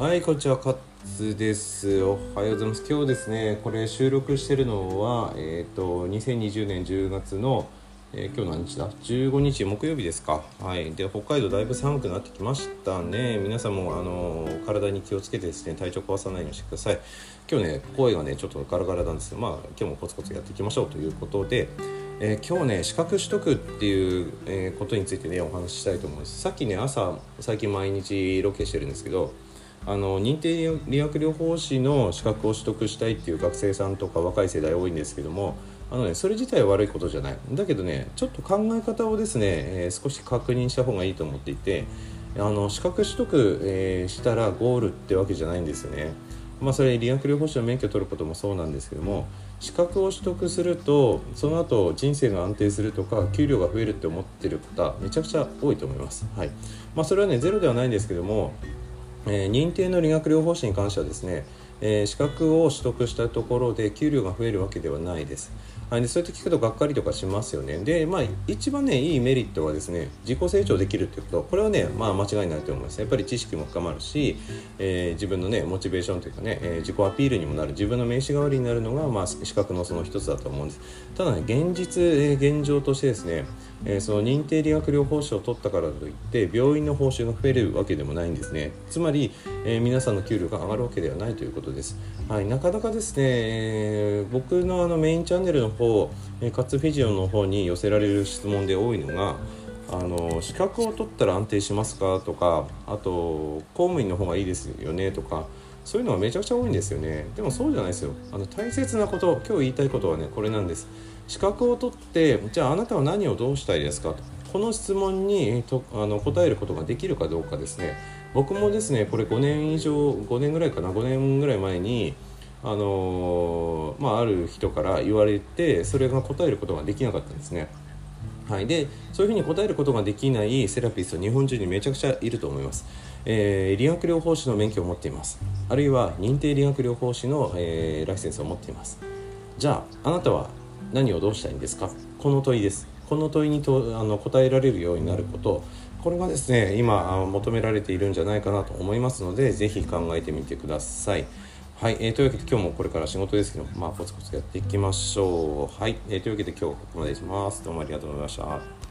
はい、こんにちは、カッツです。おはようございます。今日ですね、これ収録してるのは、えっ、と、2020年10月の、えー今日何日だ ?15 日木曜日ですか。はい。で、北海道だいぶ寒くなってきましたね。皆さんも、あの体に気をつけてですね、体調壊さないようにしてください。今日ね、声がね、ちょっとガラガラなんですけど、まあ、今日もコツコツやっていきましょうということで、えー今日ね資格取得っていう、えことについてねお話ししたいと思いますさっきね朝最近毎日ロケしてるんですけどあの認定理学療法士の資格を取得したいっていう学生さんとか若い世代多いんですけどもあのねそれ自体は悪いことじゃない。だけどねちょっと考え方をですね、えー少し確認した方がいいと思っていてあの資格取得、えーしたらゴールってわけじゃないんですよね。まあ、それ理学療法士の免許を取ることもそうなんですけども資格を取得するとその後人生が安定するとか給料が増えるって思ってる方めちゃくちゃ多いと思います、はい。まあ、それはねゼロではないんですけども、えー認定の理学療法士に関してはですね、えー資格を取得したところで給料が増えるわけではないです、はい、でそうやって聞くとがっかりとかしますよね。でまあ一番ねいいメリットはですね自己成長できるっていうこと。これはねまあ間違いないと思います。やっぱり知識も深まるし、えー自分のねモチベーションというかね、えー自己アピールにもなる。自分の名刺代わりになるのが、まあ、資格のその一つだと思うんです。ただね現実、えー現状としてですね、えーその認定理学療法士を取ったからといって病院の報酬が増えるわけでもないんですね。つまり、えー皆さんの給料が上がるわけではないということです、はい、なかなかですね、僕のあのメインチャンネルの方、えー、カツフィジオの方に寄せられる質問で多いのがあの資格を取ったら安定しますかとかあと公務員の方がいいですよねとかそういうのがめちゃくちゃ多いんですよね。でもそうじゃないですよ。あの大切なこと今日言いたいことはねこれなんです。資格を取ってじゃああなたは何をどうしたいですかと。この質問にとあの答えることができるかどうかですね。僕もですねこれ5年以上5年ぐらいかな5年ぐらい前にあのまあ、ある人から言われてそれが答えることができなかったんですね。はい、でそういうふうに答えることができないセラピスト日本中にめちゃくちゃいると思います、えー理学療法士の免許を持っています。あるいは認定理学療法士の、えーライセンスを持っています。じゃああなたは何をどうしたいんですか？この問いです。この問いにとあの答えられるようになること。これがですね今求められているんじゃないかなと思いますので是非考えてみてください。はい、えーというわけで今日もこれから仕事ですけどまあコツコツやっていきましょう。はい、えーというわけで今日はここまでします。どうもありがとうございました。